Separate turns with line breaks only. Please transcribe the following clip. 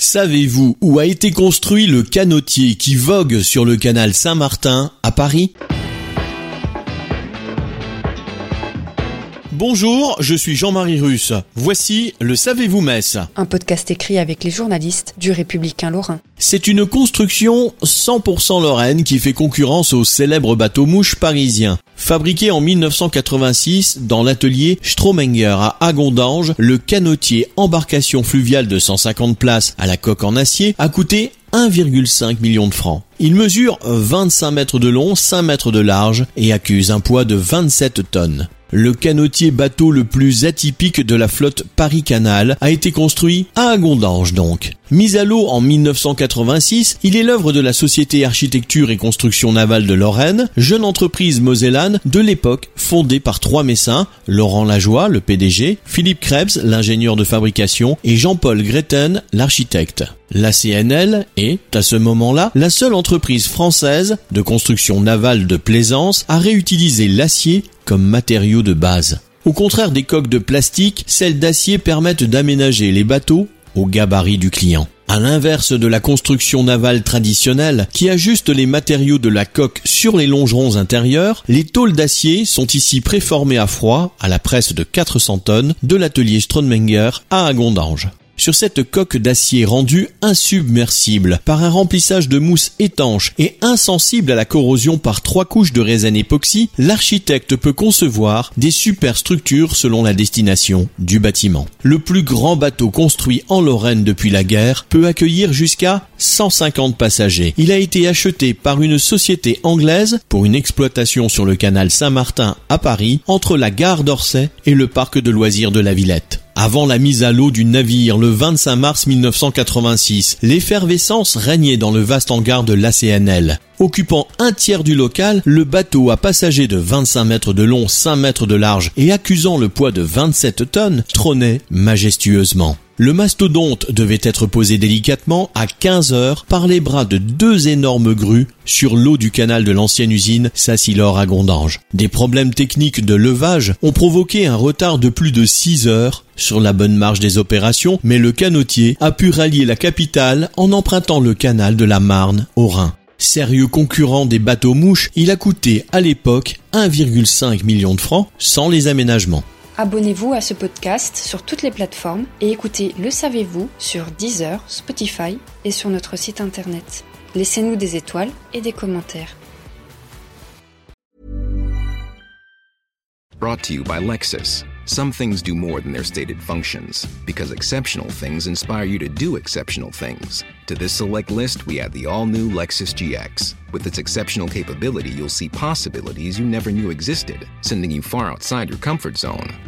Savez-vous où a été construit le canotier qui vogue sur le canal Saint-Martin à Paris? Bonjour, je suis Jean-Marie Russe. Voici le Savez-vous Metz
Un podcast écrit avec les journalistes du Républicain Lorrain.
C'est une construction 100% lorraine qui fait concurrence au célèbre bateau mouche parisien. Fabriqué en 1986 dans l'atelier Stromenger à Agondange, le canotier embarcation fluviale de 150 places à la coque en acier a coûté 1,5 million de francs. Il mesure 25 mètres de long, 5 mètres de large et accuse un poids de 27 tonnes. Le canotier bateau le plus atypique de la flotte Paris-Canal a été construit à Agondange donc. Mis à l'eau en 1986, il est l'œuvre de la Société Architecture et Construction Navale de Lorraine, jeune entreprise mosellane de l'époque fondée par trois messins, Laurent Lajoie, le PDG, Philippe Krebs, l'ingénieur de fabrication, et Jean-Paul Greten, l'architecte. La CNL est, à ce moment-là, la seule entreprise française de construction navale de plaisance à réutiliser l'acier comme de base. Au contraire des coques de plastique, celles d'acier permettent d'aménager les bateaux au gabarit du client. À l'inverse de la construction navale traditionnelle qui ajuste les matériaux de la coque sur les longerons intérieurs, les tôles d'acier sont ici préformées à froid à la presse de 400 tonnes de l'atelier Stronmenger à Agondange sur cette coque d'acier rendue insubmersible par un remplissage de mousse étanche et insensible à la corrosion par trois couches de résine époxy, l'architecte peut concevoir des superstructures selon la destination du bâtiment. Le plus grand bateau construit en Lorraine depuis la guerre peut accueillir jusqu'à 150 passagers. Il a été acheté par une société anglaise pour une exploitation sur le canal Saint-Martin à Paris entre la gare d'Orsay et le parc de loisirs de la Villette. Avant la mise à l'eau du navire le 25 mars 1986, l'effervescence régnait dans le vaste hangar de l'ACNL. Occupant un tiers du local, le bateau à passagers de 25 mètres de long, 5 mètres de large et accusant le poids de 27 tonnes trônait majestueusement. Le mastodonte devait être posé délicatement à 15 heures par les bras de deux énormes grues sur l'eau du canal de l'ancienne usine Sassilor à Gondange. Des problèmes techniques de levage ont provoqué un retard de plus de 6 heures sur la bonne marche des opérations, mais le canotier a pu rallier la capitale en empruntant le canal de la Marne au Rhin. Sérieux concurrent des bateaux mouches, il a coûté à l'époque 1,5 million de francs sans les aménagements.
Abonnez-vous à ce podcast sur toutes les plateformes et écoutez Le Savez-vous sur Deezer, Spotify et sur notre site internet. Laissez-nous des étoiles et des commentaires.
Brought to you by Lexus. Some things do more than their stated functions, because exceptional things inspire you to do exceptional things. To this select list, we add the all new Lexus GX. With its exceptional capability, you'll see possibilities you never knew existed, sending you far outside your comfort zone.